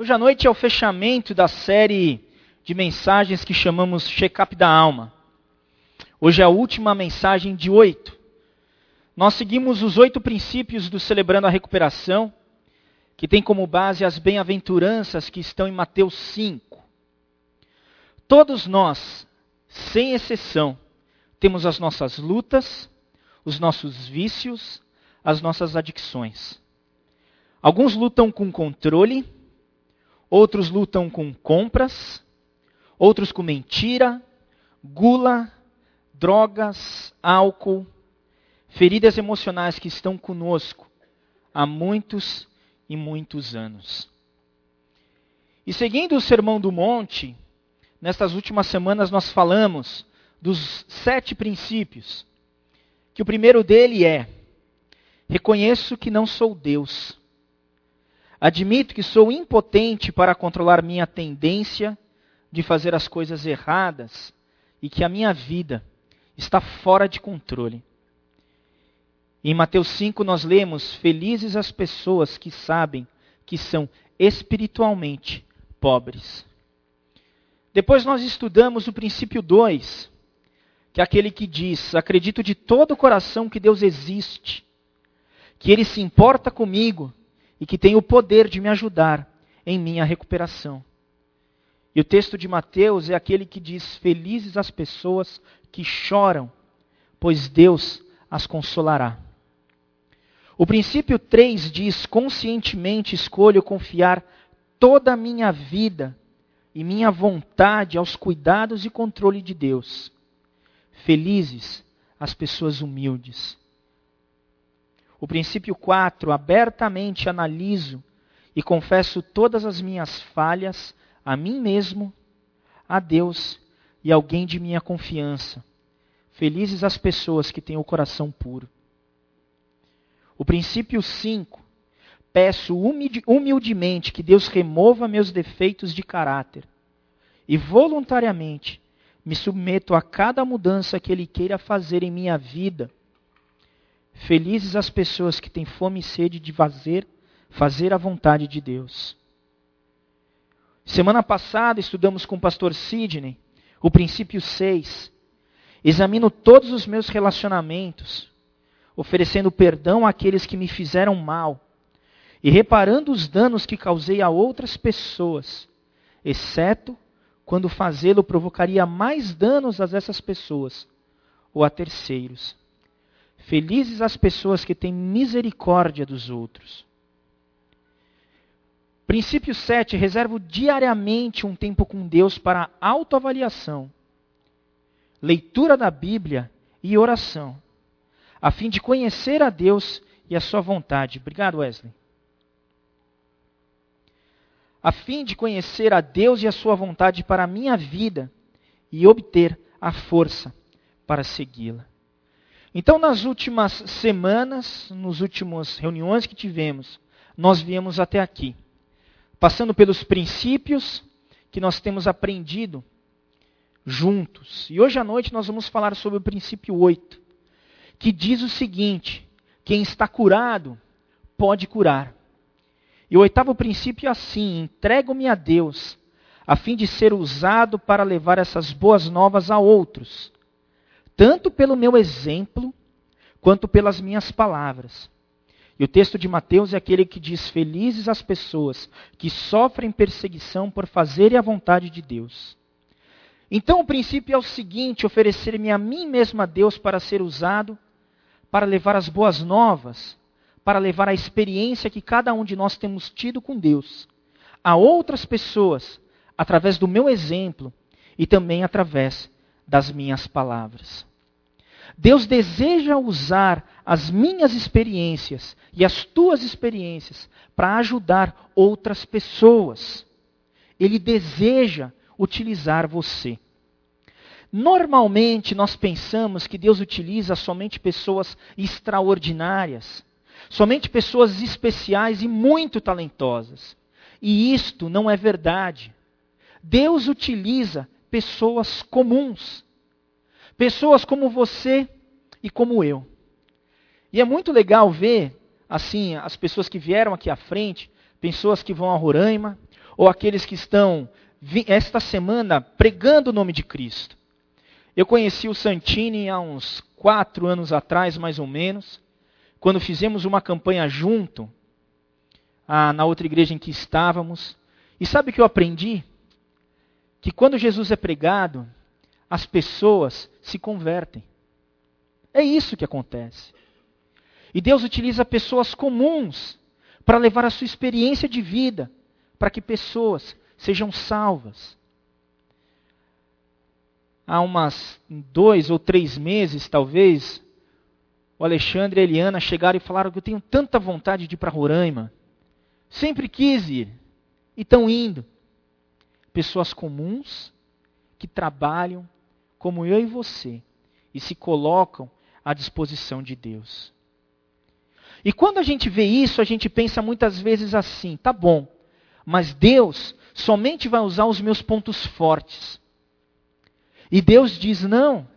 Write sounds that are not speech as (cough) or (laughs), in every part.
Hoje à noite é o fechamento da série de mensagens que chamamos Check-up da Alma. Hoje é a última mensagem de oito. Nós seguimos os oito princípios do Celebrando a Recuperação, que tem como base as bem-aventuranças que estão em Mateus 5. Todos nós, sem exceção, temos as nossas lutas, os nossos vícios, as nossas adicções. Alguns lutam com controle, outros lutam com compras, outros com mentira, gula, drogas, álcool, feridas emocionais que estão conosco há muitos e muitos anos. E seguindo o Sermão do Monte, nestas últimas semanas nós falamos dos sete princípios, que o primeiro dele é: reconheço que não sou Deus Admito que sou impotente para controlar minha tendência de fazer as coisas erradas e que a minha vida está fora de controle. Em Mateus 5 nós lemos: Felizes as pessoas que sabem que são espiritualmente pobres. Depois nós estudamos o princípio 2, que é aquele que diz: Acredito de todo o coração que Deus existe, que Ele se importa comigo e que tem o poder de me ajudar em minha recuperação. E o texto de Mateus é aquele que diz: Felizes as pessoas que choram, pois Deus as consolará. O princípio 3 diz: Conscientemente escolho confiar toda a minha vida e minha vontade aos cuidados e controle de Deus. Felizes as pessoas humildes, o princípio 4, abertamente analiso e confesso todas as minhas falhas a mim mesmo, a Deus e alguém de minha confiança. Felizes as pessoas que têm o coração puro. O princípio 5, peço humildemente que Deus remova meus defeitos de caráter e voluntariamente me submeto a cada mudança que Ele queira fazer em minha vida Felizes as pessoas que têm fome e sede de fazer, fazer a vontade de Deus. Semana passada estudamos com o pastor Sidney o princípio 6. Examino todos os meus relacionamentos, oferecendo perdão àqueles que me fizeram mal e reparando os danos que causei a outras pessoas, exceto quando fazê-lo provocaria mais danos a essas pessoas ou a terceiros. Felizes as pessoas que têm misericórdia dos outros. Princípio 7. Reservo diariamente um tempo com Deus para autoavaliação, leitura da Bíblia e oração, a fim de conhecer a Deus e a sua vontade. Obrigado, Wesley. A fim de conhecer a Deus e a sua vontade para a minha vida e obter a força para segui-la. Então, nas últimas semanas, nas últimas reuniões que tivemos, nós viemos até aqui, passando pelos princípios que nós temos aprendido juntos. E hoje à noite nós vamos falar sobre o princípio 8, que diz o seguinte: quem está curado pode curar. E o oitavo princípio é assim: entrego-me a Deus, a fim de ser usado para levar essas boas novas a outros tanto pelo meu exemplo, quanto pelas minhas palavras. E o texto de Mateus é aquele que diz: Felizes as pessoas que sofrem perseguição por fazerem a vontade de Deus. Então o princípio é o seguinte: oferecer-me a mim mesmo a Deus para ser usado, para levar as boas novas, para levar a experiência que cada um de nós temos tido com Deus a outras pessoas, através do meu exemplo e também através das minhas palavras. Deus deseja usar as minhas experiências e as tuas experiências para ajudar outras pessoas. Ele deseja utilizar você. Normalmente nós pensamos que Deus utiliza somente pessoas extraordinárias, somente pessoas especiais e muito talentosas. E isto não é verdade. Deus utiliza pessoas comuns, Pessoas como você e como eu. E é muito legal ver, assim, as pessoas que vieram aqui à frente, pessoas que vão a Roraima, ou aqueles que estão esta semana pregando o nome de Cristo. Eu conheci o Santini há uns quatro anos atrás, mais ou menos, quando fizemos uma campanha junto, na outra igreja em que estávamos. E sabe o que eu aprendi? Que quando Jesus é pregado, as pessoas se convertem. É isso que acontece. E Deus utiliza pessoas comuns para levar a sua experiência de vida, para que pessoas sejam salvas. Há umas dois ou três meses, talvez, o Alexandre e a Eliana chegaram e falaram que eu tenho tanta vontade de ir para Roraima. Sempre quis ir. E estão indo. Pessoas comuns que trabalham como eu e você e se colocam à disposição de Deus. E quando a gente vê isso, a gente pensa muitas vezes assim: tá bom, mas Deus somente vai usar os meus pontos fortes. E Deus diz: não,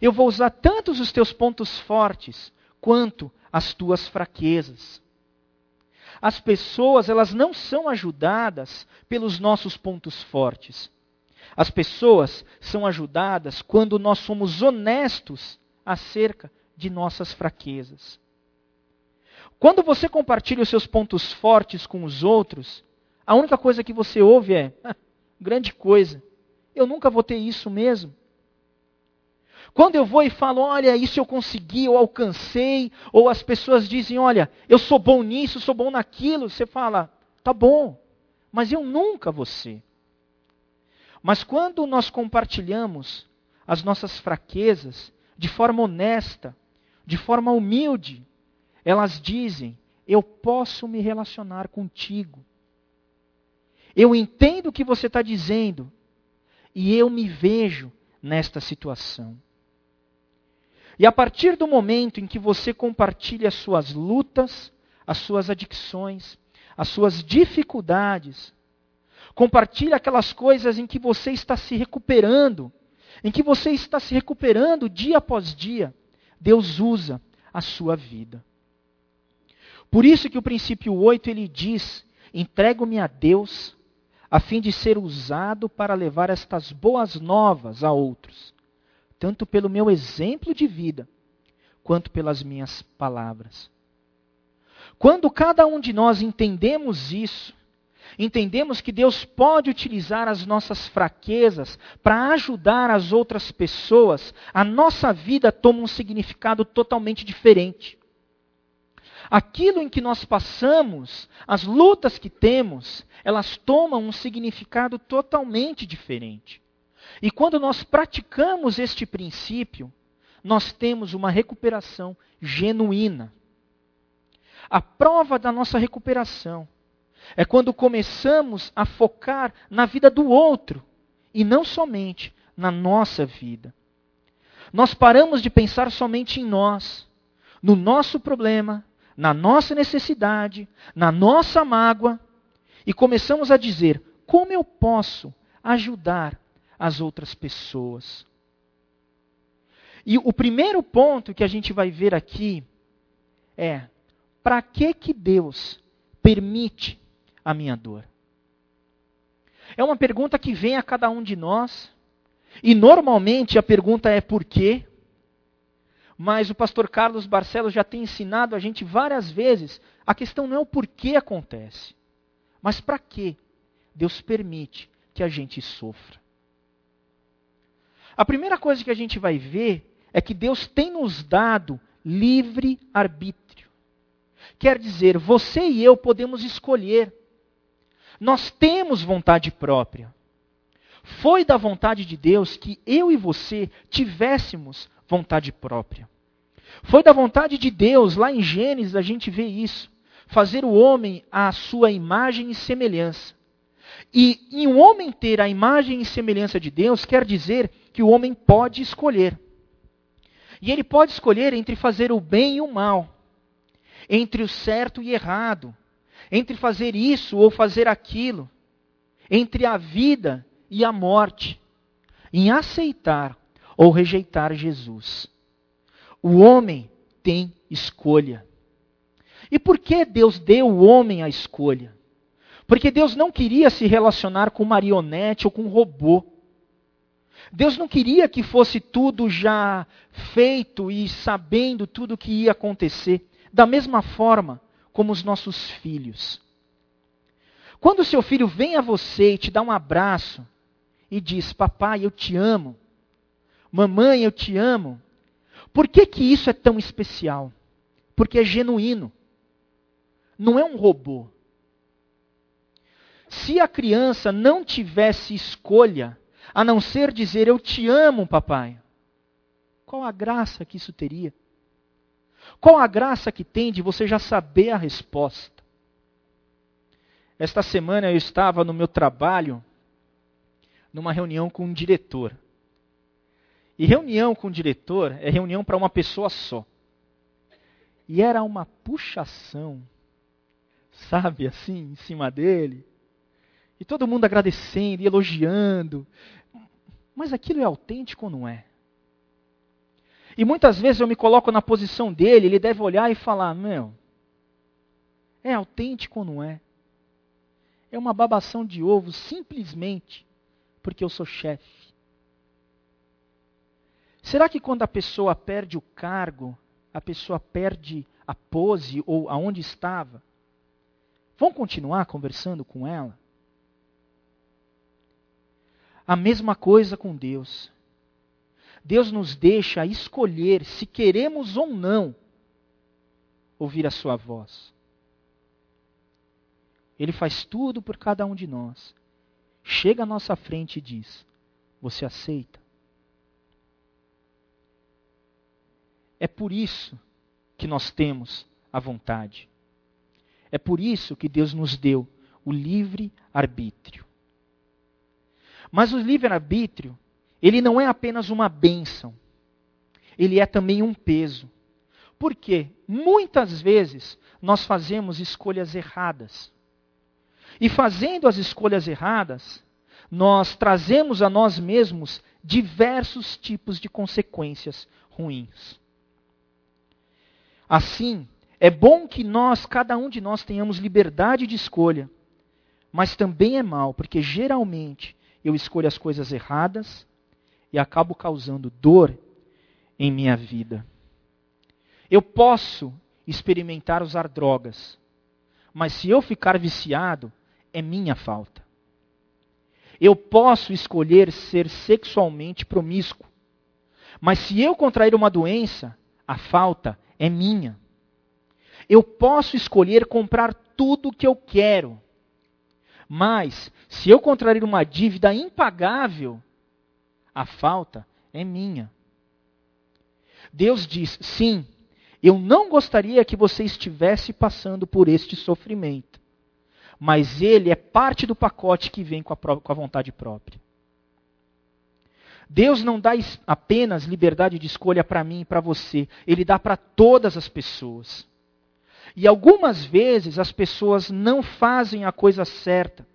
eu vou usar tanto os teus pontos fortes quanto as tuas fraquezas. As pessoas, elas não são ajudadas pelos nossos pontos fortes. As pessoas são ajudadas quando nós somos honestos acerca de nossas fraquezas. Quando você compartilha os seus pontos fortes com os outros, a única coisa que você ouve é: ah, grande coisa, eu nunca vou ter isso mesmo. Quando eu vou e falo, olha, isso eu consegui, eu alcancei, ou as pessoas dizem, olha, eu sou bom nisso, sou bom naquilo, você fala, tá bom, mas eu nunca vou ser. Mas quando nós compartilhamos as nossas fraquezas de forma honesta, de forma humilde, elas dizem: Eu posso me relacionar contigo. Eu entendo o que você está dizendo e eu me vejo nesta situação. E a partir do momento em que você compartilha as suas lutas, as suas adicções, as suas dificuldades, compartilha aquelas coisas em que você está se recuperando, em que você está se recuperando dia após dia, Deus usa a sua vida. Por isso que o princípio 8 ele diz: entrego-me a Deus, a fim de ser usado para levar estas boas novas a outros tanto pelo meu exemplo de vida, quanto pelas minhas palavras. Quando cada um de nós entendemos isso, entendemos que Deus pode utilizar as nossas fraquezas para ajudar as outras pessoas, a nossa vida toma um significado totalmente diferente. Aquilo em que nós passamos, as lutas que temos, elas tomam um significado totalmente diferente. E quando nós praticamos este princípio, nós temos uma recuperação genuína. A prova da nossa recuperação é quando começamos a focar na vida do outro e não somente na nossa vida. Nós paramos de pensar somente em nós, no nosso problema, na nossa necessidade, na nossa mágoa e começamos a dizer: como eu posso ajudar as outras pessoas. E o primeiro ponto que a gente vai ver aqui é: para que que Deus permite a minha dor? É uma pergunta que vem a cada um de nós. E normalmente a pergunta é por quê? Mas o pastor Carlos Barcelos já tem ensinado a gente várias vezes, a questão não é o porquê acontece, mas para que Deus permite que a gente sofra. A primeira coisa que a gente vai ver é que Deus tem nos dado livre arbítrio. Quer dizer, você e eu podemos escolher. Nós temos vontade própria. Foi da vontade de Deus que eu e você tivéssemos vontade própria. Foi da vontade de Deus, lá em Gênesis a gente vê isso, fazer o homem à sua imagem e semelhança. E em um homem ter a imagem e semelhança de Deus, quer dizer que o homem pode escolher. E ele pode escolher entre fazer o bem e o mal, entre o certo e errado, entre fazer isso ou fazer aquilo, entre a vida e a morte, em aceitar ou rejeitar Jesus. O homem tem escolha. E por que Deus deu o homem a escolha? Porque Deus não queria se relacionar com marionete ou com robô. Deus não queria que fosse tudo já feito e sabendo tudo o que ia acontecer. Da mesma forma como os nossos filhos. Quando o seu filho vem a você e te dá um abraço e diz: Papai, eu te amo. Mamãe, eu te amo. Por que, que isso é tão especial? Porque é genuíno. Não é um robô. Se a criança não tivesse escolha, a não ser dizer eu te amo, papai, qual a graça que isso teria? Qual a graça que tem de você já saber a resposta? Esta semana eu estava no meu trabalho, numa reunião com um diretor. E reunião com o diretor é reunião para uma pessoa só. E era uma puxação, sabe, assim, em cima dele. E todo mundo agradecendo e elogiando. Mas aquilo é autêntico ou não é? E muitas vezes eu me coloco na posição dele, ele deve olhar e falar: Meu, é autêntico ou não é? É uma babação de ovo simplesmente porque eu sou chefe. Será que quando a pessoa perde o cargo, a pessoa perde a pose ou aonde estava? Vão continuar conversando com ela? A mesma coisa com Deus. Deus nos deixa escolher se queremos ou não ouvir a Sua voz. Ele faz tudo por cada um de nós. Chega à nossa frente e diz: Você aceita? É por isso que nós temos a vontade. É por isso que Deus nos deu o livre arbítrio. Mas o livre arbítrio, ele não é apenas uma bênção. Ele é também um peso. Por quê? Muitas vezes nós fazemos escolhas erradas. E fazendo as escolhas erradas, nós trazemos a nós mesmos diversos tipos de consequências ruins. Assim, é bom que nós, cada um de nós, tenhamos liberdade de escolha, mas também é mal, porque geralmente eu escolho as coisas erradas e acabo causando dor em minha vida. Eu posso experimentar usar drogas, mas se eu ficar viciado, é minha falta. Eu posso escolher ser sexualmente promíscuo, mas se eu contrair uma doença, a falta é minha. Eu posso escolher comprar tudo o que eu quero. Mas, se eu contrair uma dívida impagável, a falta é minha. Deus diz: sim, eu não gostaria que você estivesse passando por este sofrimento. Mas ele é parte do pacote que vem com a, com a vontade própria. Deus não dá apenas liberdade de escolha para mim e para você, Ele dá para todas as pessoas. E algumas vezes as pessoas não fazem a coisa certa,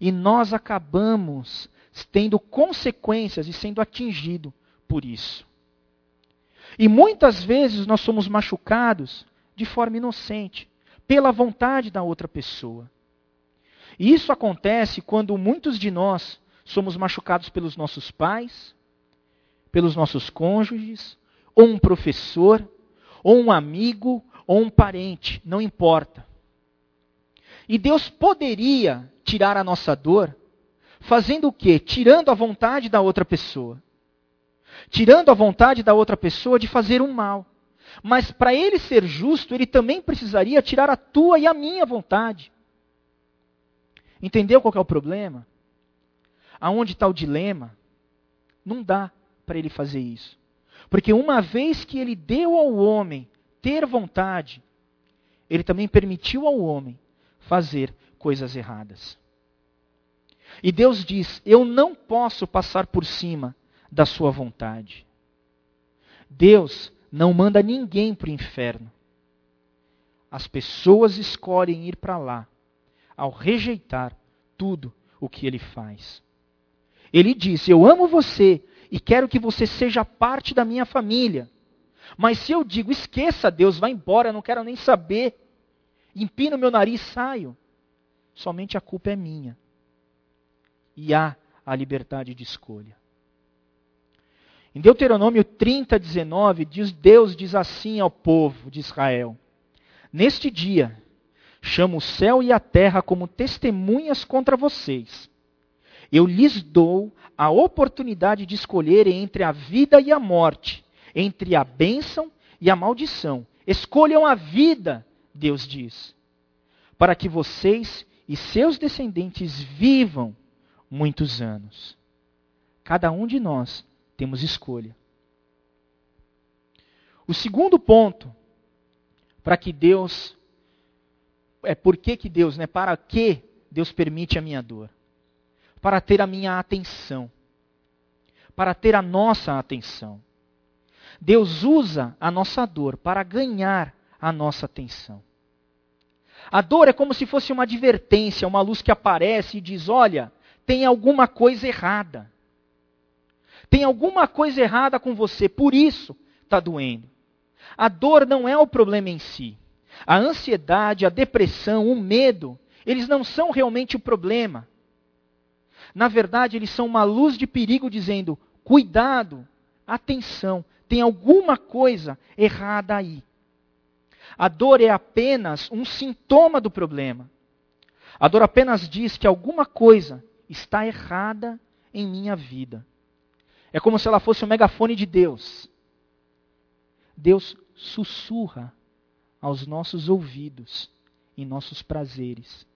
e nós acabamos tendo consequências e sendo atingido por isso. E muitas vezes nós somos machucados de forma inocente, pela vontade da outra pessoa. E isso acontece quando muitos de nós somos machucados pelos nossos pais, pelos nossos cônjuges, ou um professor, ou um amigo, ou um parente, não importa. E Deus poderia tirar a nossa dor fazendo o quê? Tirando a vontade da outra pessoa. Tirando a vontade da outra pessoa de fazer um mal. Mas para ele ser justo, ele também precisaria tirar a tua e a minha vontade. Entendeu qual é o problema? Aonde está o dilema? Não dá para ele fazer isso. Porque uma vez que ele deu ao homem ter vontade, ele também permitiu ao homem fazer coisas erradas. E Deus diz: Eu não posso passar por cima da sua vontade. Deus não manda ninguém para o inferno. As pessoas escolhem ir para lá ao rejeitar tudo o que ele faz. Ele diz: Eu amo você e quero que você seja parte da minha família. Mas se eu digo, esqueça Deus, vá embora, não quero nem saber, empino meu nariz, saio. somente a culpa é minha. E há a liberdade de escolha. Em Deuteronômio 30, 19, diz, Deus diz assim ao povo de Israel: Neste dia, chamo o céu e a terra como testemunhas contra vocês. Eu lhes dou a oportunidade de escolherem entre a vida e a morte, entre a bênção e a maldição. Escolham a vida, Deus diz, para que vocês e seus descendentes vivam muitos anos. Cada um de nós temos escolha. O segundo ponto para que Deus é por que, que Deus, né? Para que Deus permite a minha dor? Para ter a minha atenção. Para ter a nossa atenção. Deus usa a nossa dor para ganhar a nossa atenção. A dor é como se fosse uma advertência, uma luz que aparece e diz: olha, tem alguma coisa errada. Tem alguma coisa errada com você, por isso está doendo. A dor não é o problema em si. A ansiedade, a depressão, o medo, eles não são realmente o problema. Na verdade, eles são uma luz de perigo dizendo: cuidado, atenção, tem alguma coisa errada aí. A dor é apenas um sintoma do problema. A dor apenas diz que alguma coisa está errada em minha vida. É como se ela fosse o megafone de Deus. Deus sussurra aos nossos ouvidos, em nossos prazeres,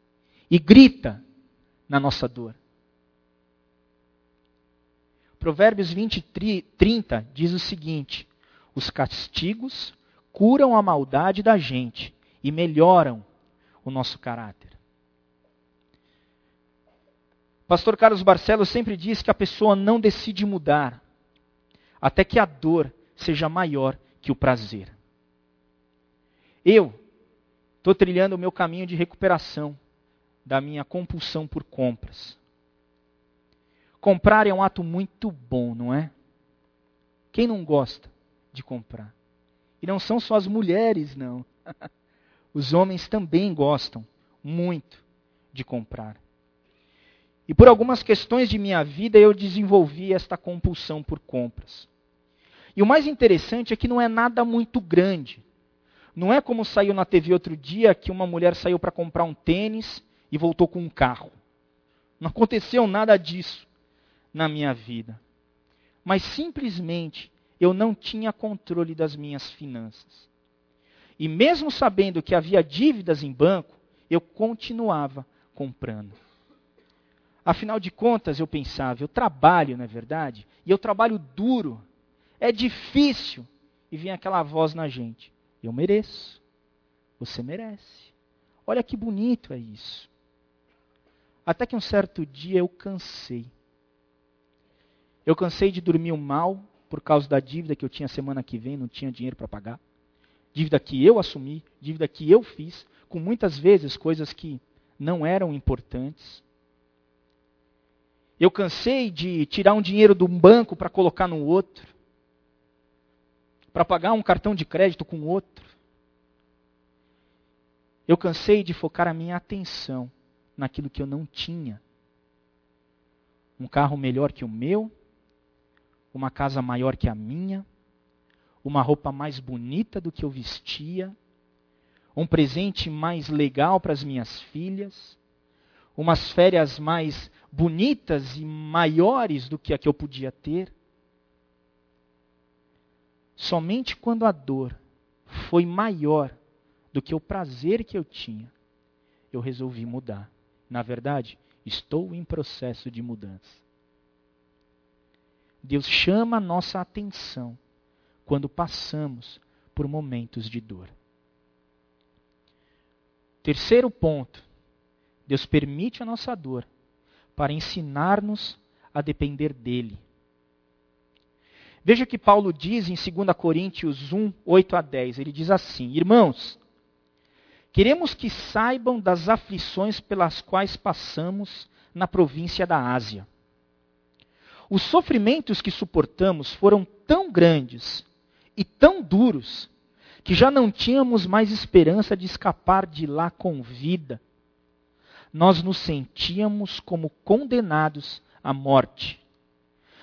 e grita na nossa dor. Provérbios 20, 30 diz o seguinte: Os castigos curam a maldade da gente e melhoram o nosso caráter. Pastor Carlos Barcelos sempre diz que a pessoa não decide mudar até que a dor seja maior que o prazer. Eu estou trilhando o meu caminho de recuperação da minha compulsão por compras. Comprar é um ato muito bom, não é? Quem não gosta de comprar? E não são só as mulheres, não. (laughs) Os homens também gostam muito de comprar. E por algumas questões de minha vida eu desenvolvi esta compulsão por compras. E o mais interessante é que não é nada muito grande. Não é como saiu na TV outro dia que uma mulher saiu para comprar um tênis e voltou com um carro. Não aconteceu nada disso na minha vida. Mas simplesmente eu não tinha controle das minhas finanças. E mesmo sabendo que havia dívidas em banco, eu continuava comprando. Afinal de contas, eu pensava, eu trabalho, não é verdade? E eu trabalho duro. É difícil. E vinha aquela voz na gente: Eu mereço. Você merece. Olha que bonito é isso. Até que um certo dia eu cansei. Eu cansei de dormir mal por causa da dívida que eu tinha semana que vem, não tinha dinheiro para pagar. Dívida que eu assumi, dívida que eu fiz, com muitas vezes coisas que não eram importantes. Eu cansei de tirar um dinheiro de um banco para colocar no outro, para pagar um cartão de crédito com outro. Eu cansei de focar a minha atenção naquilo que eu não tinha. Um carro melhor que o meu, uma casa maior que a minha, uma roupa mais bonita do que eu vestia, um presente mais legal para as minhas filhas, umas férias mais bonitas e maiores do que a que eu podia ter. Somente quando a dor foi maior do que o prazer que eu tinha, eu resolvi mudar. Na verdade, estou em processo de mudança. Deus chama a nossa atenção quando passamos por momentos de dor. Terceiro ponto Deus permite a nossa dor para ensinar-nos a depender dele. Veja o que Paulo diz em 2 Coríntios 1, 8 a 10. Ele diz assim: Irmãos, queremos que saibam das aflições pelas quais passamos na província da Ásia. Os sofrimentos que suportamos foram tão grandes e tão duros que já não tínhamos mais esperança de escapar de lá com vida. Nós nos sentíamos como condenados à morte.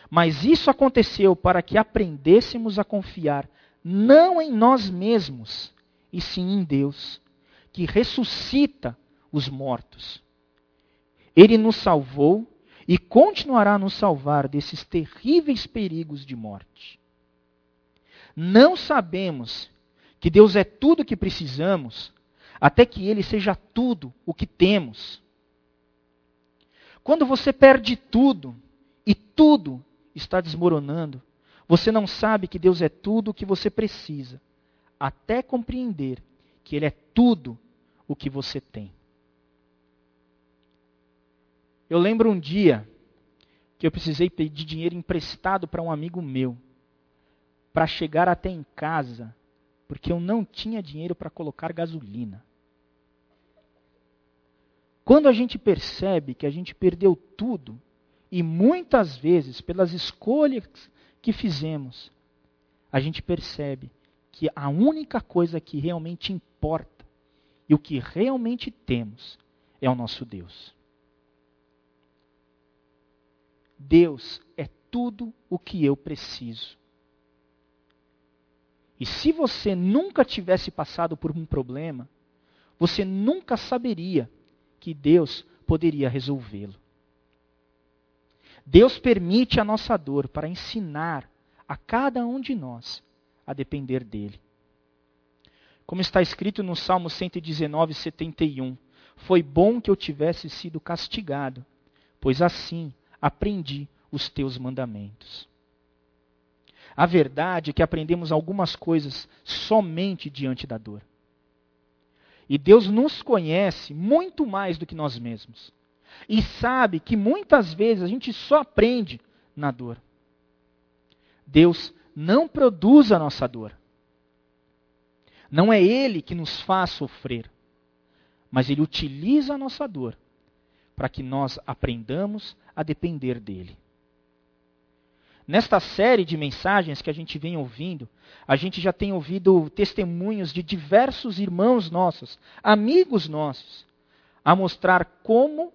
Mas isso aconteceu para que aprendêssemos a confiar não em nós mesmos, e sim em Deus, que ressuscita os mortos. Ele nos salvou e continuará a nos salvar desses terríveis perigos de morte. Não sabemos que Deus é tudo o que precisamos, até que Ele seja tudo o que temos. Quando você perde tudo e tudo está desmoronando, você não sabe que Deus é tudo o que você precisa, até compreender que Ele é tudo o que você tem. Eu lembro um dia que eu precisei pedir dinheiro emprestado para um amigo meu, para chegar até em casa, porque eu não tinha dinheiro para colocar gasolina. Quando a gente percebe que a gente perdeu tudo, e muitas vezes pelas escolhas que fizemos, a gente percebe que a única coisa que realmente importa e o que realmente temos é o nosso Deus. Deus é tudo o que eu preciso. E se você nunca tivesse passado por um problema, você nunca saberia que Deus poderia resolvê-lo. Deus permite a nossa dor para ensinar a cada um de nós a depender dele. Como está escrito no Salmo 119, 71, foi bom que eu tivesse sido castigado, pois assim aprendi os teus mandamentos. A verdade é que aprendemos algumas coisas somente diante da dor. E Deus nos conhece muito mais do que nós mesmos. E sabe que muitas vezes a gente só aprende na dor. Deus não produz a nossa dor. Não é Ele que nos faz sofrer. Mas Ele utiliza a nossa dor para que nós aprendamos a depender dele. Nesta série de mensagens que a gente vem ouvindo, a gente já tem ouvido testemunhos de diversos irmãos nossos, amigos nossos, a mostrar como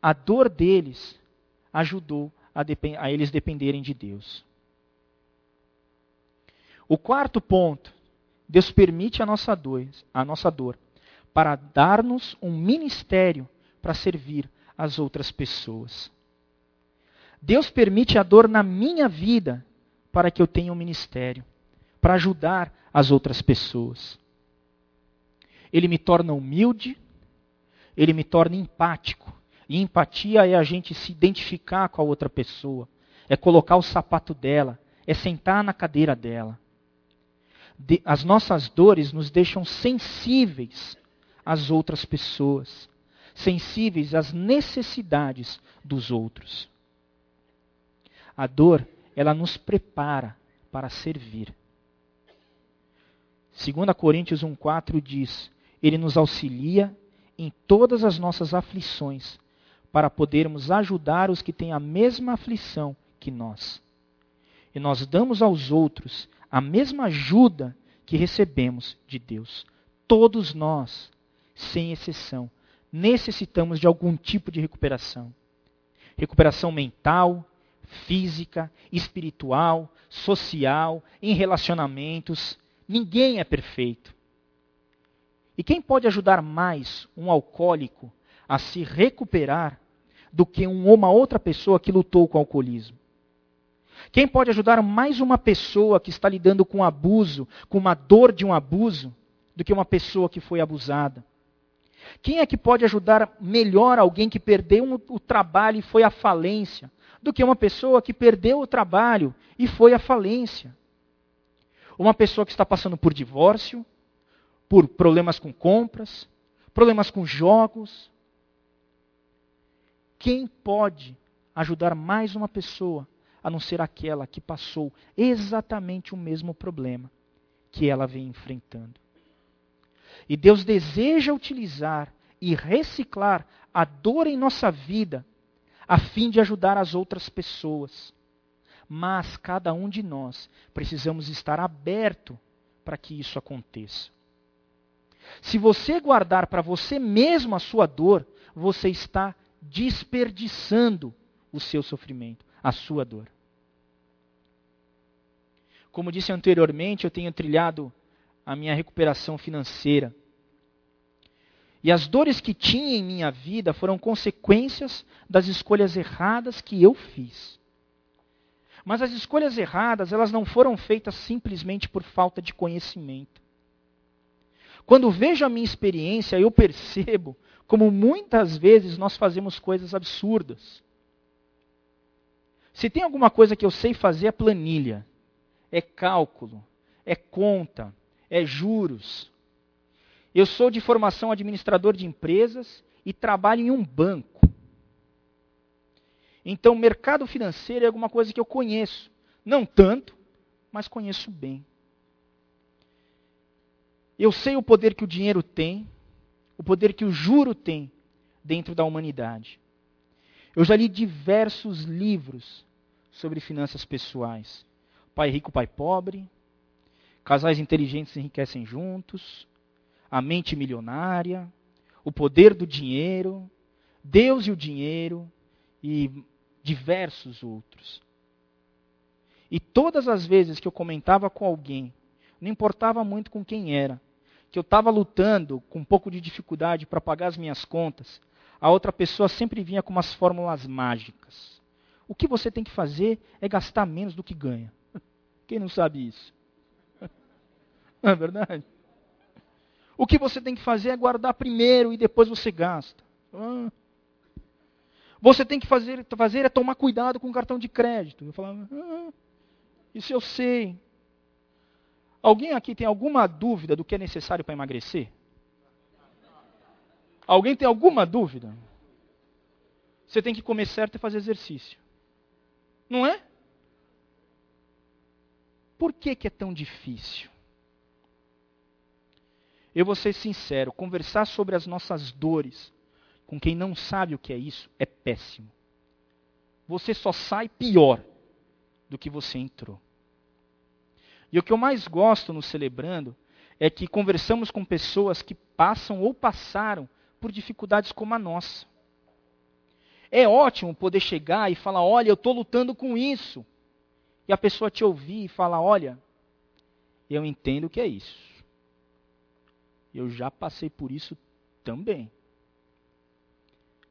a dor deles ajudou a, a eles dependerem de Deus. O quarto ponto, Deus permite a nossa dor, a nossa dor para dar-nos um ministério para servir as outras pessoas. Deus permite a dor na minha vida para que eu tenha um ministério, para ajudar as outras pessoas. Ele me torna humilde, ele me torna empático. E empatia é a gente se identificar com a outra pessoa, é colocar o sapato dela, é sentar na cadeira dela. De, as nossas dores nos deixam sensíveis às outras pessoas sensíveis às necessidades dos outros. A dor, ela nos prepara para servir. 2 Coríntios 1,4 diz: Ele nos auxilia em todas as nossas aflições, para podermos ajudar os que têm a mesma aflição que nós. E nós damos aos outros a mesma ajuda que recebemos de Deus. Todos nós, sem exceção, necessitamos de algum tipo de recuperação. Recuperação mental, física, espiritual, social, em relacionamentos. Ninguém é perfeito. E quem pode ajudar mais um alcoólico a se recuperar do que uma outra pessoa que lutou com o alcoolismo? Quem pode ajudar mais uma pessoa que está lidando com abuso, com uma dor de um abuso, do que uma pessoa que foi abusada? Quem é que pode ajudar melhor alguém que perdeu o trabalho e foi à falência, do que uma pessoa que perdeu o trabalho e foi à falência? Uma pessoa que está passando por divórcio, por problemas com compras, problemas com jogos. Quem pode ajudar mais uma pessoa a não ser aquela que passou exatamente o mesmo problema que ela vem enfrentando? E Deus deseja utilizar e reciclar a dor em nossa vida a fim de ajudar as outras pessoas. Mas cada um de nós precisamos estar aberto para que isso aconteça. Se você guardar para você mesmo a sua dor, você está desperdiçando o seu sofrimento, a sua dor. Como disse anteriormente, eu tenho trilhado a minha recuperação financeira. E as dores que tinha em minha vida foram consequências das escolhas erradas que eu fiz. Mas as escolhas erradas, elas não foram feitas simplesmente por falta de conhecimento. Quando vejo a minha experiência, eu percebo como muitas vezes nós fazemos coisas absurdas. Se tem alguma coisa que eu sei fazer é planilha, é cálculo, é conta, é juros. Eu sou de formação administrador de empresas e trabalho em um banco. Então, mercado financeiro é alguma coisa que eu conheço. Não tanto, mas conheço bem. Eu sei o poder que o dinheiro tem, o poder que o juro tem dentro da humanidade. Eu já li diversos livros sobre finanças pessoais. Pai rico, pai pobre. Casais inteligentes enriquecem juntos. A mente milionária. O poder do dinheiro. Deus e o dinheiro. E diversos outros. E todas as vezes que eu comentava com alguém, não importava muito com quem era, que eu estava lutando com um pouco de dificuldade para pagar as minhas contas, a outra pessoa sempre vinha com umas fórmulas mágicas. O que você tem que fazer é gastar menos do que ganha. Quem não sabe isso? (laughs) Não é verdade? O que você tem que fazer é guardar primeiro e depois você gasta. Ah. Você tem que fazer, fazer é tomar cuidado com o cartão de crédito. Eu falava, ah, isso eu sei. Alguém aqui tem alguma dúvida do que é necessário para emagrecer? Alguém tem alguma dúvida? Você tem que comer certo e fazer exercício. Não é? Por que, que é tão difícil? Eu vou ser sincero, conversar sobre as nossas dores com quem não sabe o que é isso é péssimo. Você só sai pior do que você entrou. E o que eu mais gosto no Celebrando é que conversamos com pessoas que passam ou passaram por dificuldades como a nossa. É ótimo poder chegar e falar: olha, eu estou lutando com isso. E a pessoa te ouvir e falar: olha, eu entendo o que é isso. Eu já passei por isso também.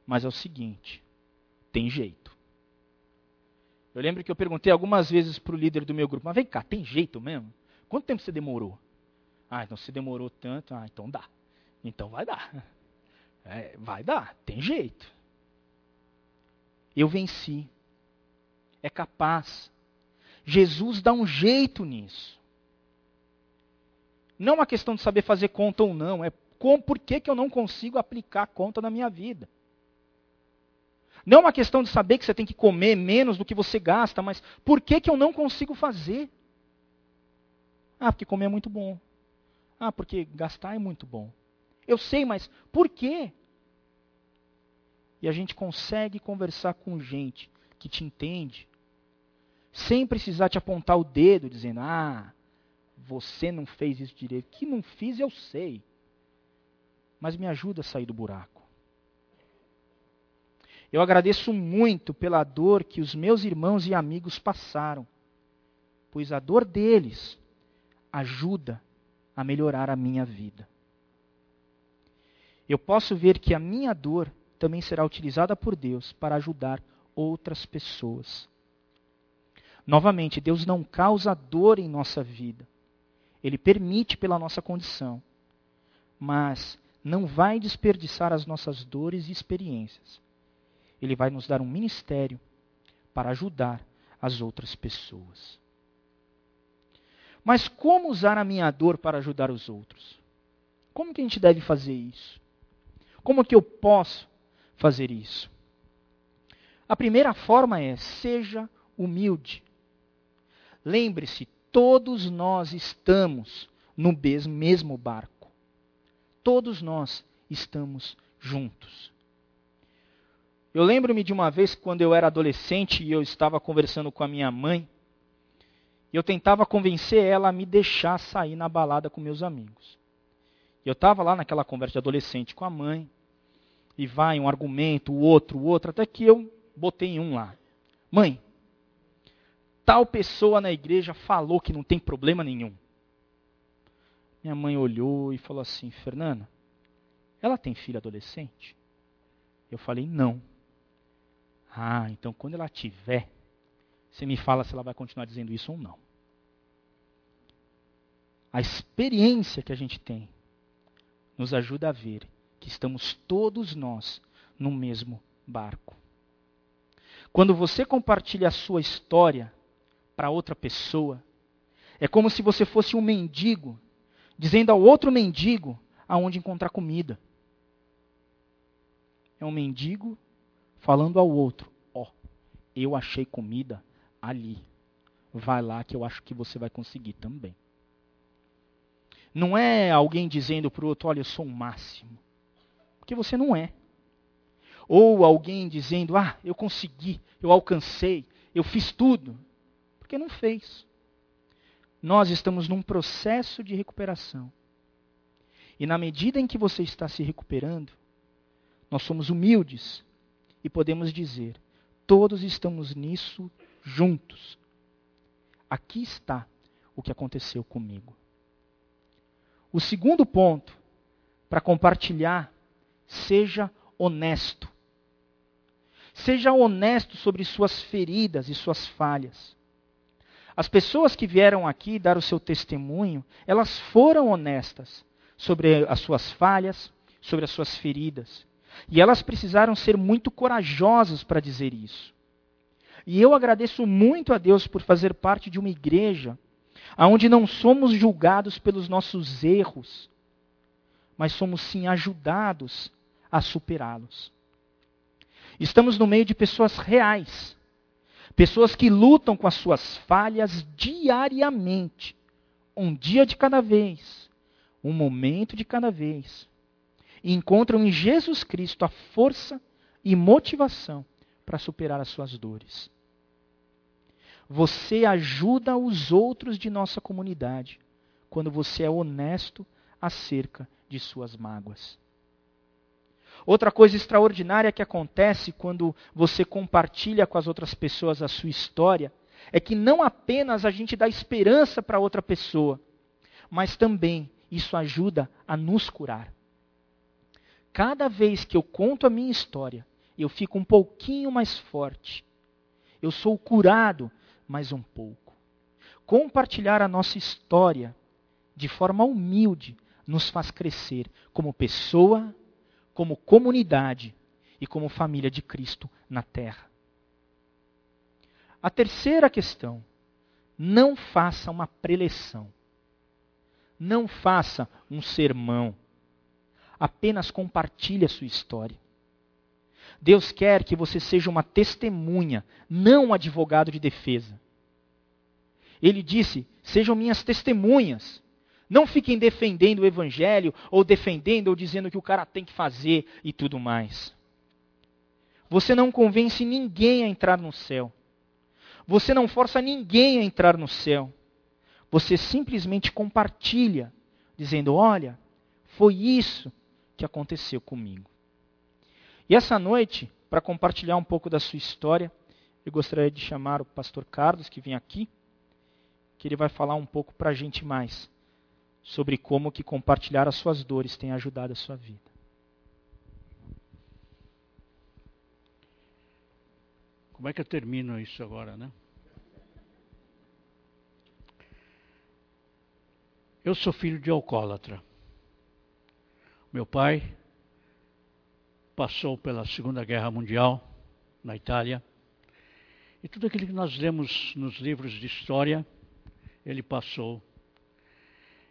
Mas é o seguinte: tem jeito. Eu lembro que eu perguntei algumas vezes para o líder do meu grupo: mas vem cá, tem jeito mesmo? Quanto tempo você demorou? Ah, então se demorou tanto, ah, então dá. Então vai dar. (laughs) É, vai dar, tem jeito. Eu venci. É capaz. Jesus dá um jeito nisso. Não é uma questão de saber fazer conta ou não, é por que, que eu não consigo aplicar conta na minha vida. Não é uma questão de saber que você tem que comer menos do que você gasta, mas por que, que eu não consigo fazer? Ah, porque comer é muito bom. Ah, porque gastar é muito bom. Eu sei, mas por quê? E a gente consegue conversar com gente que te entende, sem precisar te apontar o dedo, dizendo: ah, você não fez isso direito. Que não fiz, eu sei. Mas me ajuda a sair do buraco. Eu agradeço muito pela dor que os meus irmãos e amigos passaram, pois a dor deles ajuda a melhorar a minha vida. Eu posso ver que a minha dor também será utilizada por Deus para ajudar outras pessoas. Novamente, Deus não causa dor em nossa vida. Ele permite pela nossa condição. Mas não vai desperdiçar as nossas dores e experiências ele vai nos dar um ministério para ajudar as outras pessoas. Mas como usar a minha dor para ajudar os outros? Como que a gente deve fazer isso? Como que eu posso fazer isso? A primeira forma é seja humilde. Lembre-se, todos nós estamos no mesmo barco. Todos nós estamos juntos. Eu lembro-me de uma vez quando eu era adolescente e eu estava conversando com a minha mãe, e eu tentava convencer ela a me deixar sair na balada com meus amigos. E eu estava lá naquela conversa de adolescente com a mãe, e vai um argumento, o outro, o outro, até que eu botei um lá. Mãe, tal pessoa na igreja falou que não tem problema nenhum. Minha mãe olhou e falou assim: Fernanda, ela tem filho adolescente? Eu falei: não. Ah, então quando ela tiver, você me fala se ela vai continuar dizendo isso ou não. A experiência que a gente tem nos ajuda a ver que estamos todos nós no mesmo barco. Quando você compartilha a sua história para outra pessoa, é como se você fosse um mendigo dizendo ao outro mendigo aonde encontrar comida. É um mendigo falando ao outro: Ó, oh, eu achei comida ali. Vai lá que eu acho que você vai conseguir também. Não é alguém dizendo para o outro: Olha, eu sou o máximo. Porque você não é. Ou alguém dizendo: Ah, eu consegui, eu alcancei, eu fiz tudo. Porque não fez. Nós estamos num processo de recuperação. E na medida em que você está se recuperando, nós somos humildes e podemos dizer: todos estamos nisso juntos. Aqui está o que aconteceu comigo. O segundo ponto para compartilhar, seja honesto. Seja honesto sobre suas feridas e suas falhas. As pessoas que vieram aqui dar o seu testemunho, elas foram honestas sobre as suas falhas, sobre as suas feridas. E elas precisaram ser muito corajosas para dizer isso. E eu agradeço muito a Deus por fazer parte de uma igreja onde não somos julgados pelos nossos erros, mas somos sim ajudados a superá-los. Estamos no meio de pessoas reais, pessoas que lutam com as suas falhas diariamente, um dia de cada vez, um momento de cada vez, e encontram em Jesus Cristo a força e motivação para superar as suas dores. Você ajuda os outros de nossa comunidade quando você é honesto acerca de suas mágoas. Outra coisa extraordinária que acontece quando você compartilha com as outras pessoas a sua história é que não apenas a gente dá esperança para outra pessoa, mas também isso ajuda a nos curar. Cada vez que eu conto a minha história, eu fico um pouquinho mais forte. Eu sou curado mais um pouco. Compartilhar a nossa história de forma humilde nos faz crescer como pessoa, como comunidade e como família de Cristo na terra. A terceira questão: não faça uma preleção. Não faça um sermão. Apenas compartilhe a sua história. Deus quer que você seja uma testemunha, não um advogado de defesa. Ele disse: sejam minhas testemunhas. Não fiquem defendendo o evangelho, ou defendendo ou dizendo que o cara tem que fazer e tudo mais. Você não convence ninguém a entrar no céu. Você não força ninguém a entrar no céu. Você simplesmente compartilha, dizendo: Olha, foi isso que aconteceu comigo. E essa noite, para compartilhar um pouco da sua história, eu gostaria de chamar o pastor Carlos, que vem aqui, que ele vai falar um pouco para a gente mais sobre como que compartilhar as suas dores tem ajudado a sua vida. Como é que eu termino isso agora, né? Eu sou filho de alcoólatra. Meu pai passou pela Segunda Guerra Mundial na Itália. E tudo aquilo que nós lemos nos livros de história, ele passou.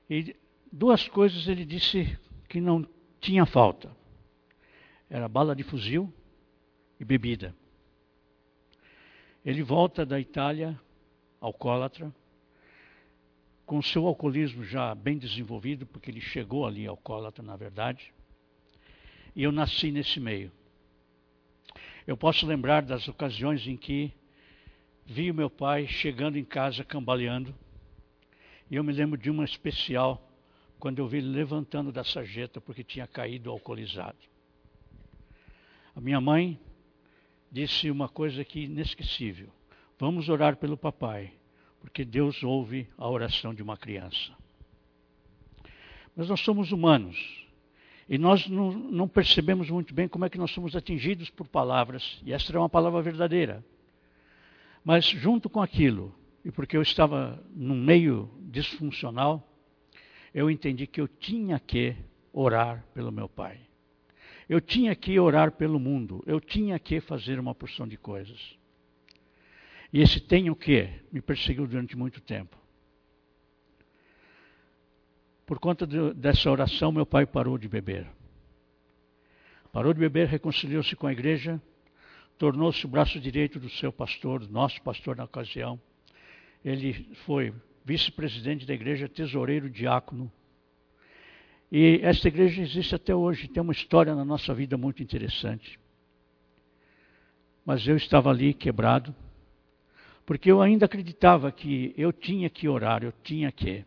E duas coisas ele disse que não tinha falta. Era bala de fuzil e bebida. Ele volta da Itália, alcoólatra, com seu alcoolismo já bem desenvolvido, porque ele chegou ali alcoólatra, na verdade. E eu nasci nesse meio. Eu posso lembrar das ocasiões em que vi o meu pai chegando em casa cambaleando. E eu me lembro de uma especial, quando eu vi ele levantando da sarjeta porque tinha caído alcoolizado. A minha mãe disse uma coisa que inesquecível. Vamos orar pelo papai, porque Deus ouve a oração de uma criança. Mas nós somos humanos. E nós não, não, percebemos muito bem como é que nós somos atingidos por palavras. E essa é uma palavra verdadeira. Mas junto com aquilo, e porque eu estava num meio disfuncional, eu entendi que eu tinha que orar pelo meu pai. Eu tinha que orar pelo mundo. Eu tinha que fazer uma porção de coisas. E esse tenho que me perseguiu durante muito tempo. Por conta de, dessa oração, meu pai parou de beber. Parou de beber, reconciliou-se com a igreja, tornou-se o braço direito do seu pastor, do nosso pastor na ocasião. Ele foi vice-presidente da igreja, tesoureiro, diácono. E esta igreja existe até hoje, tem uma história na nossa vida muito interessante. Mas eu estava ali quebrado, porque eu ainda acreditava que eu tinha que orar, eu tinha que.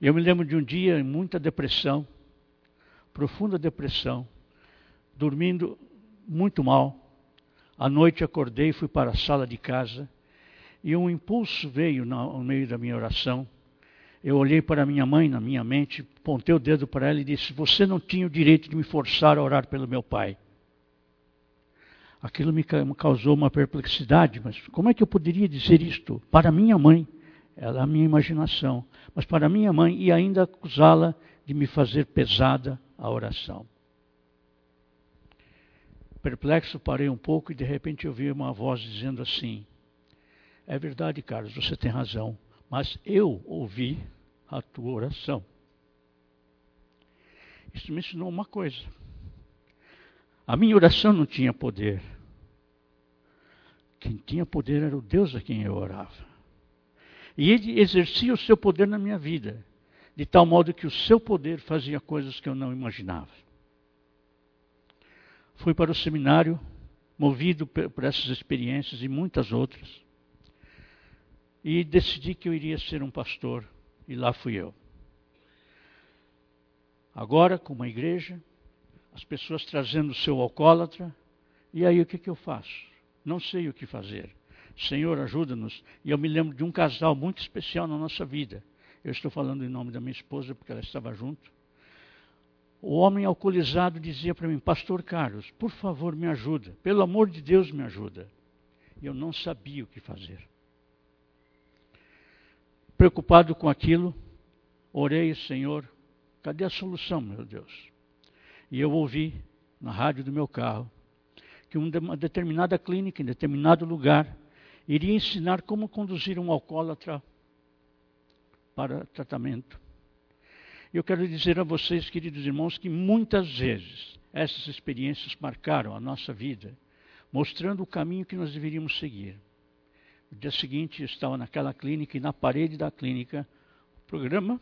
Eu me lembro de um dia em muita depressão, profunda depressão, dormindo muito mal. À noite acordei, fui para a sala de casa e um impulso veio no meio da minha oração. Eu olhei para minha mãe na minha mente, pontei o dedo para ela e disse: Você não tinha o direito de me forçar a orar pelo meu pai. Aquilo me causou uma perplexidade, mas como é que eu poderia dizer isto para minha mãe? Ela é a minha imaginação, mas para minha mãe e ainda acusá-la de me fazer pesada a oração. Perplexo, parei um pouco e de repente ouvi uma voz dizendo assim: É verdade, Carlos, você tem razão, mas eu ouvi a tua oração. Isso me ensinou uma coisa. A minha oração não tinha poder. Quem tinha poder era o Deus a quem eu orava. E ele exercia o seu poder na minha vida, de tal modo que o seu poder fazia coisas que eu não imaginava. Fui para o seminário, movido por essas experiências e muitas outras, e decidi que eu iria ser um pastor, e lá fui eu. Agora, com uma igreja, as pessoas trazendo o seu alcoólatra, e aí o que, que eu faço? Não sei o que fazer. Senhor, ajuda-nos. E eu me lembro de um casal muito especial na nossa vida. Eu estou falando em nome da minha esposa, porque ela estava junto. O homem alcoolizado dizia para mim, Pastor Carlos, por favor me ajuda, pelo amor de Deus me ajuda. E eu não sabia o que fazer. Preocupado com aquilo, orei, Senhor, cadê a solução, meu Deus? E eu ouvi na rádio do meu carro que uma determinada clínica, em determinado lugar, iria ensinar como conduzir um alcoólatra para tratamento. Eu quero dizer a vocês, queridos irmãos, que muitas vezes essas experiências marcaram a nossa vida, mostrando o caminho que nós deveríamos seguir. No dia seguinte, estava naquela clínica e na parede da clínica, o programa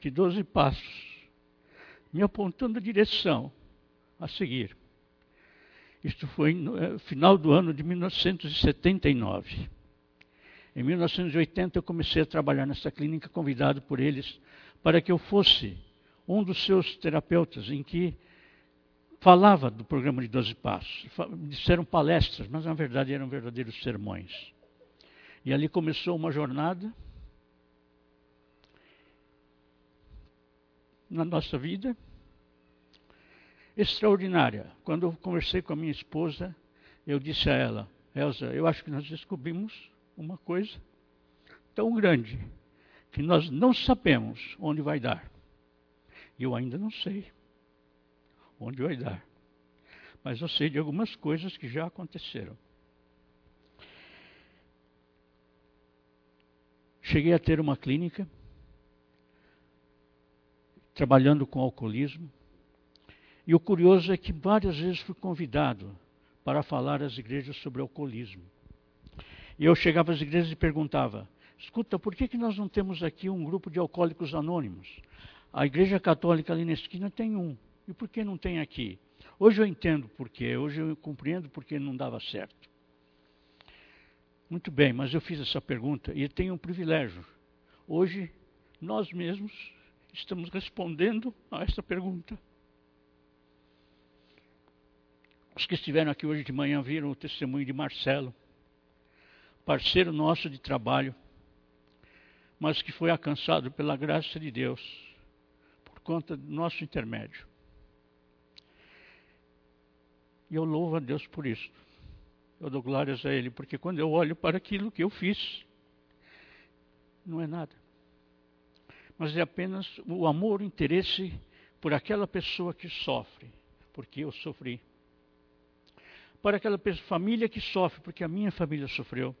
de 12 passos, me apontando a direção a seguir. Isto foi no eh, final do ano de 1979. Em 1980 eu comecei a trabalhar nessa clínica, convidado por eles para que eu fosse um dos seus terapeutas, em que falava do programa de 12 Passos. Disseram palestras, mas na verdade eram verdadeiros sermões. E ali começou uma jornada na nossa vida extraordinária. Quando eu conversei com a minha esposa, eu disse a ela, Elza, eu acho que nós descobrimos uma coisa tão grande que nós não sabemos onde vai dar. E eu ainda não sei onde vai dar. Mas eu sei de algumas coisas que já aconteceram. Cheguei a ter uma clínica, trabalhando com alcoolismo. E o curioso é que várias vezes fui convidado para falar às igrejas sobre alcoolismo. E eu chegava às igrejas e perguntava: escuta, por que, que nós não temos aqui um grupo de alcoólicos anônimos? A igreja católica ali na esquina tem um. E por que não tem aqui? Hoje eu entendo por quê, hoje eu compreendo por que não dava certo. Muito bem, mas eu fiz essa pergunta e tenho um privilégio. Hoje, nós mesmos estamos respondendo a essa pergunta. Os que estiveram aqui hoje de manhã viram o testemunho de Marcelo, parceiro nosso de trabalho, mas que foi alcançado pela graça de Deus, por conta do nosso intermédio. E eu louvo a Deus por isso. Eu dou glórias a Ele, porque quando eu olho para aquilo que eu fiz, não é nada. Mas é apenas o amor, o interesse por aquela pessoa que sofre, porque eu sofri. Para aquela família que sofre, porque a minha família sofreu.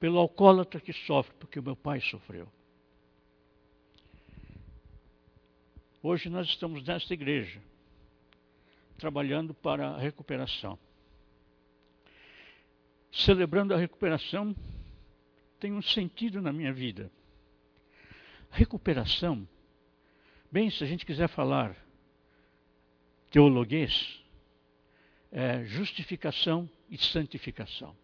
Pelo alcoólatra que sofre, porque o meu pai sofreu. Hoje nós estamos nesta igreja, trabalhando para a recuperação. Celebrando a recuperação tem um sentido na minha vida. Recuperação, bem, se a gente quiser falar teologuês, é justificação e santificação.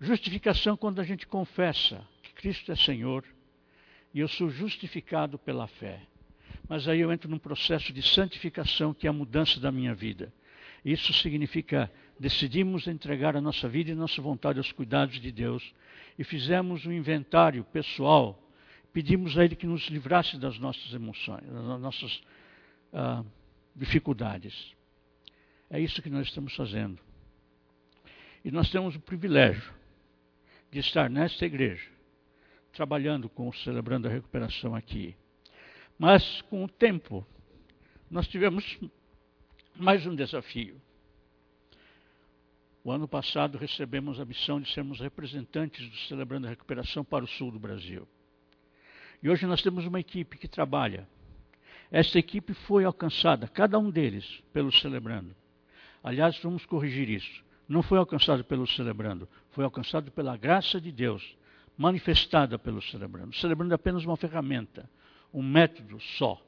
Justificação quando a gente confessa que Cristo é Senhor e eu sou justificado pela fé. Mas aí eu entro num processo de santificação que é a mudança da minha vida. Isso significa decidimos entregar a nossa vida e nossa vontade aos cuidados de Deus e fizemos um inventário pessoal, pedimos a Ele que nos livrasse das nossas emoções, das nossas uh, dificuldades. É isso que nós estamos fazendo. E nós temos o privilégio de estar nesta igreja, trabalhando com, celebrando a recuperação aqui. Mas com o tempo, nós tivemos mais um desafio. O ano passado recebemos a missão de sermos representantes do Celebrando a Recuperação para o sul do Brasil. E hoje nós temos uma equipe que trabalha. Esta equipe foi alcançada, cada um deles, pelo Celebrando. Aliás, vamos corrigir isso. Não foi alcançado pelo Celebrando, foi alcançado pela graça de Deus, manifestada pelo Celebrando. O Celebrando é apenas uma ferramenta, um método só,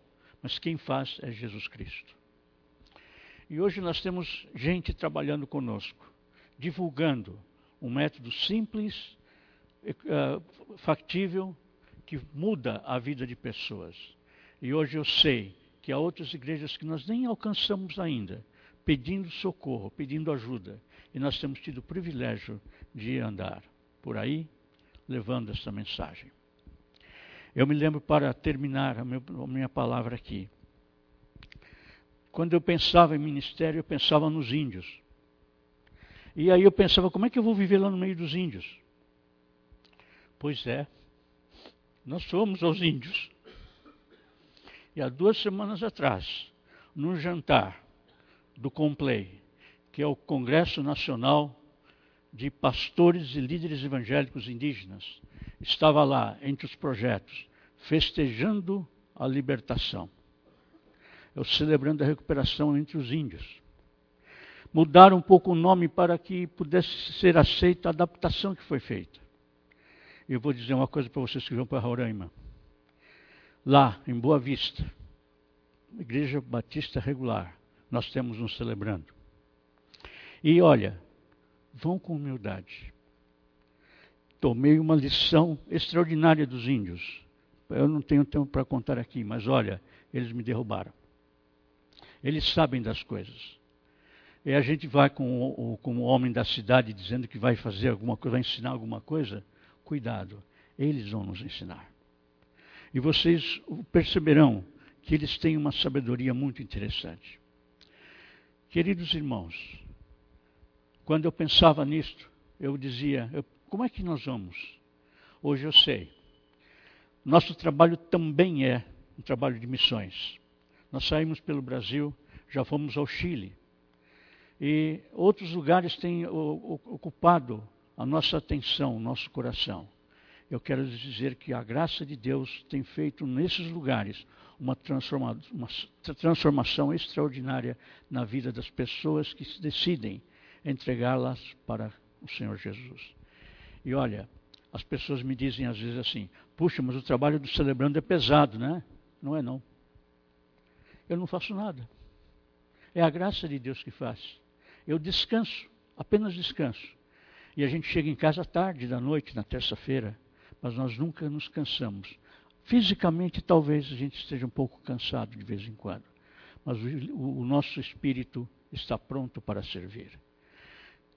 mas quem faz é Jesus Cristo. E hoje nós temos gente trabalhando conosco divulgando um método simples, uh, factível, que muda a vida de pessoas. E hoje eu sei que há outras igrejas que nós nem alcançamos ainda, pedindo socorro, pedindo ajuda. E nós temos tido o privilégio de andar por aí, levando essa mensagem. Eu me lembro, para terminar a minha palavra aqui, quando eu pensava em ministério, eu pensava nos índios. E aí eu pensava, como é que eu vou viver lá no meio dos índios? Pois é, nós somos os índios. E há duas semanas atrás, num jantar do Complay, que é o Congresso Nacional de Pastores e Líderes Evangélicos Indígenas, estava lá entre os projetos, festejando a libertação. Eu celebrando a recuperação entre os índios mudar um pouco o nome para que pudesse ser aceita a adaptação que foi feita. Eu vou dizer uma coisa para vocês que vão para Roraima. Lá, em Boa Vista, Igreja Batista Regular, nós temos um celebrando. E olha, vão com humildade. Tomei uma lição extraordinária dos índios. Eu não tenho tempo para contar aqui, mas olha, eles me derrubaram. Eles sabem das coisas. E a gente vai com o, com o homem da cidade dizendo que vai fazer alguma coisa, vai ensinar alguma coisa. Cuidado, eles vão nos ensinar. E vocês perceberão que eles têm uma sabedoria muito interessante. Queridos irmãos, quando eu pensava nisto, eu dizia: eu, como é que nós vamos? Hoje eu sei. Nosso trabalho também é um trabalho de missões. Nós saímos pelo Brasil, já fomos ao Chile, e outros lugares têm ocupado a nossa atenção, o nosso coração. Eu quero dizer que a graça de Deus tem feito nesses lugares uma, transforma uma transformação extraordinária na vida das pessoas que se decidem entregá-las para o Senhor Jesus. E olha, as pessoas me dizem às vezes assim: puxa, mas o trabalho do celebrando é pesado, né? Não é não. Eu não faço nada. É a graça de Deus que faz. Eu descanso, apenas descanso. E a gente chega em casa tarde da noite, na terça-feira, mas nós nunca nos cansamos. Fisicamente, talvez a gente esteja um pouco cansado de vez em quando, mas o, o, nosso espírito está pronto para servir.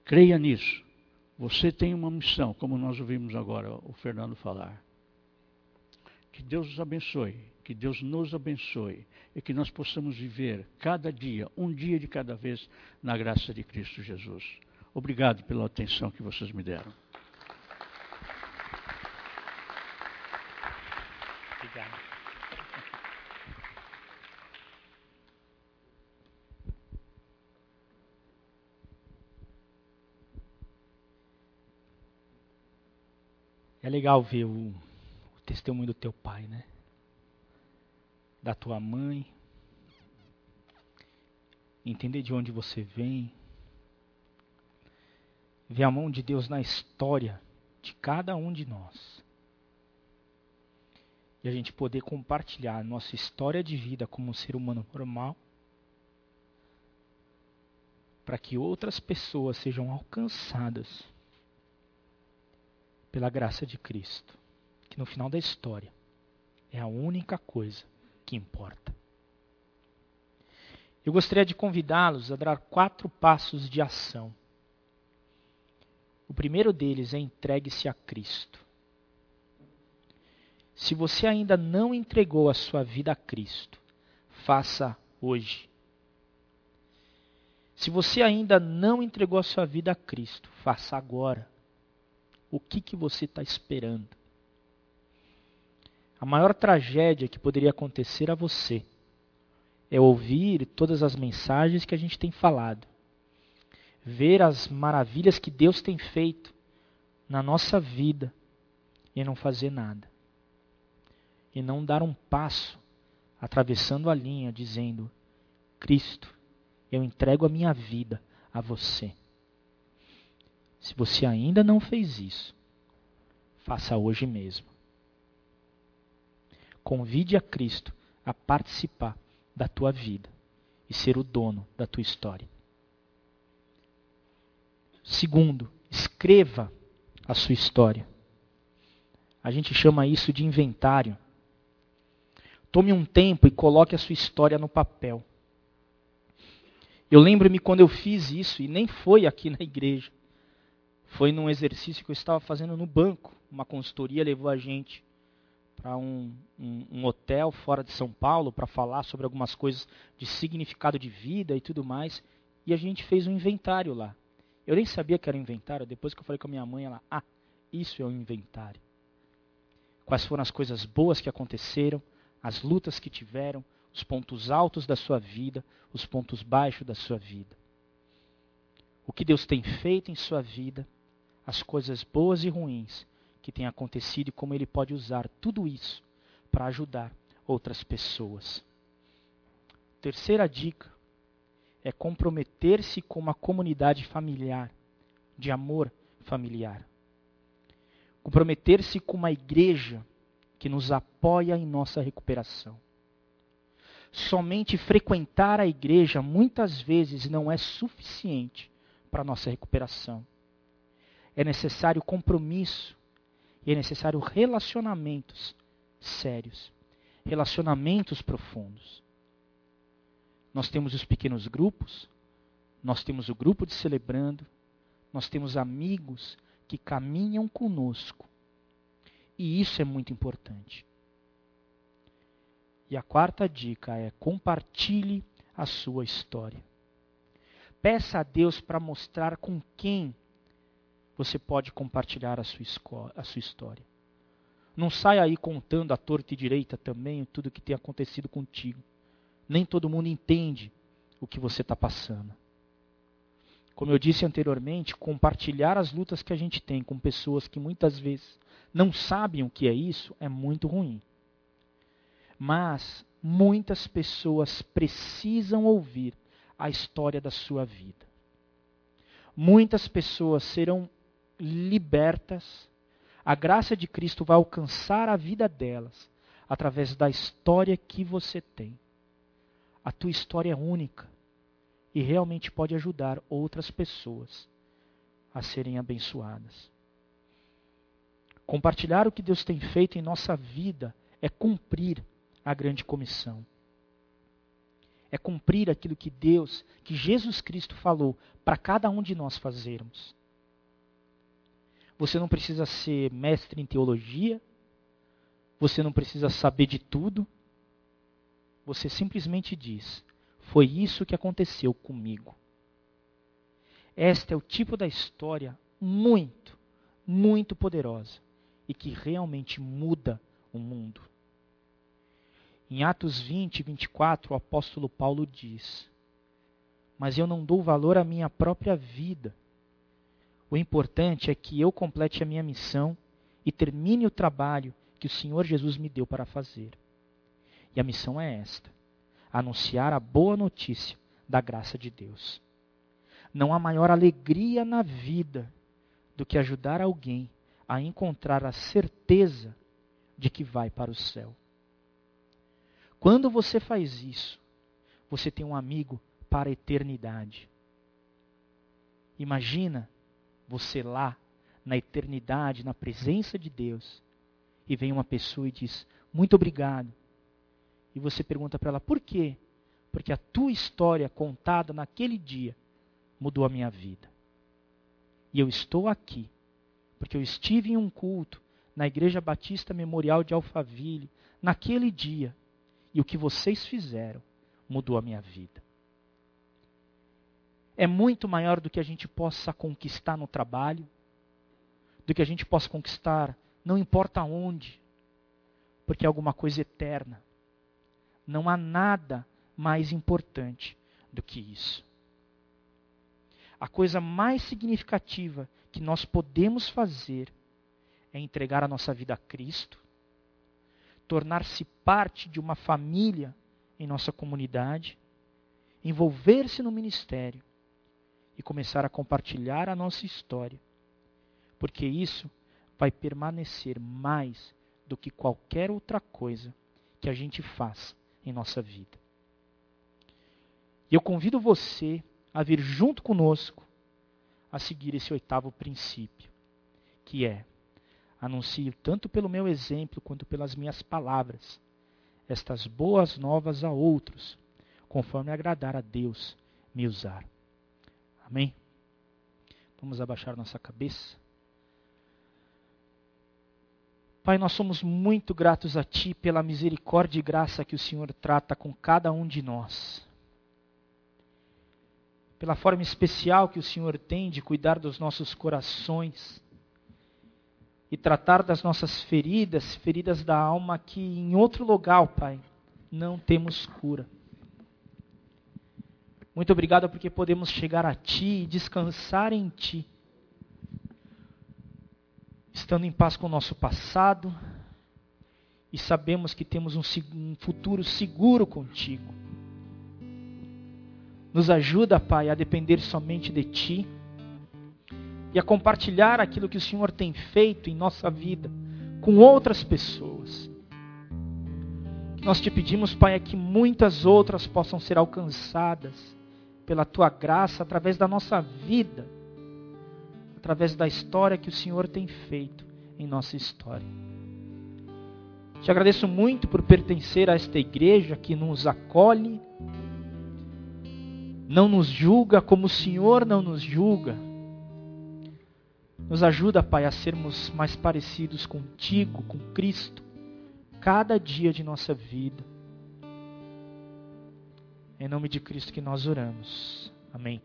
Creia nisso. Você tem uma missão, como nós ouvimos agora o Fernando falar. Que Deus os abençoe, que Deus nos abençoe e que nós possamos viver cada dia, um dia de cada vez, na graça de Cristo Jesus. Obrigado pela atenção que vocês me deram. Obrigado. É legal ver o, o testemunho do teu pai, né? Da tua mãe. Entender de onde você vem. Ver a mão de Deus na história de cada um de nós. E a gente poder compartilhar a nossa história de vida como um ser humano normal. Para que outras pessoas sejam alcançadas pela graça de Cristo, que no final da história é a única coisa que importa. Eu gostaria de convidá-los a dar quatro passos de ação. O primeiro deles é entregue-se a Cristo. Se você ainda não entregou a sua vida a Cristo, faça hoje. Se você ainda não entregou a sua vida a Cristo, faça agora. O que, que você está esperando? A maior tragédia que poderia acontecer a você é ouvir todas as mensagens que a gente tem falado, ver as maravilhas que Deus tem feito na nossa vida e não fazer nada. E não dar um passo atravessando a linha dizendo: Cristo, eu entrego a minha vida a você. Se você ainda não fez isso, faça hoje mesmo. Convide a Cristo a participar da tua vida e ser o dono da tua história. Segundo, escreva a sua história. A gente chama isso de inventário. Tome um tempo e coloque a sua história no papel. Eu lembro-me quando eu fiz isso, e nem foi aqui na igreja. Foi num exercício que eu estava fazendo no banco. Uma consultoria levou a gente para um, um, um, hotel fora de São Paulo para falar sobre algumas coisas de significado de vida e tudo mais. E a gente fez um inventário lá. Eu nem sabia que era um inventário. Depois que eu falei com a minha mãe, ela, ah, isso é um inventário. Quais foram as coisas boas que aconteceram, as lutas que tiveram, os pontos altos da sua vida, os pontos baixos da sua vida. O que Deus tem feito em sua vida as coisas boas e ruins que têm acontecido e como ele pode usar tudo isso para ajudar outras pessoas. Terceira dica é comprometer-se com uma comunidade familiar, de amor familiar. Comprometer-se com uma igreja que nos apoia em nossa recuperação. Somente frequentar a igreja muitas vezes não é suficiente para nossa recuperação é necessário compromisso e é necessário relacionamentos sérios, relacionamentos profundos. Nós temos os pequenos grupos, nós temos o grupo de celebrando, nós temos amigos que caminham conosco. E isso é muito importante. E a quarta dica é compartilhe a sua história. Peça a Deus para mostrar com quem você pode compartilhar a sua, a sua história. Não saia aí contando à torta e direita também tudo o que tem acontecido contigo. Nem todo mundo entende o que você está passando. Como eu disse anteriormente, compartilhar as lutas que a gente tem com pessoas que muitas vezes não sabem o que é isso é muito ruim. Mas muitas pessoas precisam ouvir a história da sua vida. Muitas pessoas serão libertas. A graça de Cristo vai alcançar a vida delas através da história que você tem. A tua história é única e realmente pode ajudar outras pessoas a serem abençoadas. Compartilhar o que Deus tem feito em nossa vida é cumprir a grande comissão. é cumprir aquilo que Deus, que Jesus Cristo falou para cada um de nós fazermos. Você não precisa ser mestre em teologia, você não precisa saber de tudo. Você simplesmente diz: Foi isso que aconteceu comigo. Esta é o tipo da história muito, muito poderosa e que realmente muda o mundo. Em Atos 20, 24, o apóstolo Paulo diz: Mas eu não dou valor à minha própria vida. O importante é que eu complete a minha missão e termine o trabalho que o Senhor Jesus me deu para fazer. E a missão é esta: anunciar a boa notícia da graça de Deus. Não há maior alegria na vida do que ajudar alguém a encontrar a certeza de que vai para o céu. Quando você faz isso, você tem um amigo para a eternidade. Imagina você lá, na eternidade, na presença de Deus, e vem uma pessoa e diz: Muito obrigado. E você pergunta para ela: Por quê? Porque a tua história contada naquele dia mudou a minha vida. E eu estou aqui, porque eu estive em um culto na Igreja Batista Memorial de Alphaville, naquele dia, e o que vocês fizeram mudou a minha vida. É muito maior do que a gente possa conquistar no trabalho, do que a gente possa conquistar, não importa onde, porque é alguma coisa eterna. Não há nada mais importante do que isso. A coisa mais significativa que nós podemos fazer é entregar a nossa vida a Cristo tornar-se parte de uma família em nossa comunidade, envolver-se no ministério e começar a compartilhar a nossa história, porque isso vai permanecer mais do que qualquer outra coisa que a gente faça em nossa vida. E eu convido você a vir junto conosco a seguir esse oitavo princípio, que é anuncio tanto pelo meu exemplo quanto pelas minhas palavras estas boas novas a outros, conforme agradar a Deus me usar. Amém? Vamos abaixar nossa cabeça. Pai, nós somos muito gratos a Ti pela misericórdia e graça que o Senhor trata com cada um de nós. Pela forma especial que o Senhor tem de cuidar dos nossos corações e tratar das nossas feridas, feridas da alma que em outro lugar, Pai, não temos cura. Muito obrigado porque podemos chegar a Ti e descansar em Ti, estando em paz com o nosso passado e sabemos que temos um, futuro seguro contigo. Nos ajuda, Pai, a depender somente de Ti e a compartilhar aquilo que o Senhor tem feito em nossa vida com outras pessoas. Nós te pedimos, Pai, é que muitas outras possam ser alcançadas pela tua graça através da nossa vida, através da história que o Senhor tem feito em nossa história. Te agradeço muito por pertencer a esta igreja que nos acolhe, não nos julga como o Senhor não nos julga nos ajuda, Pai, a sermos mais parecidos contigo, com Cristo, cada dia de nossa vida. Em nome de Cristo que nós oramos. Amém.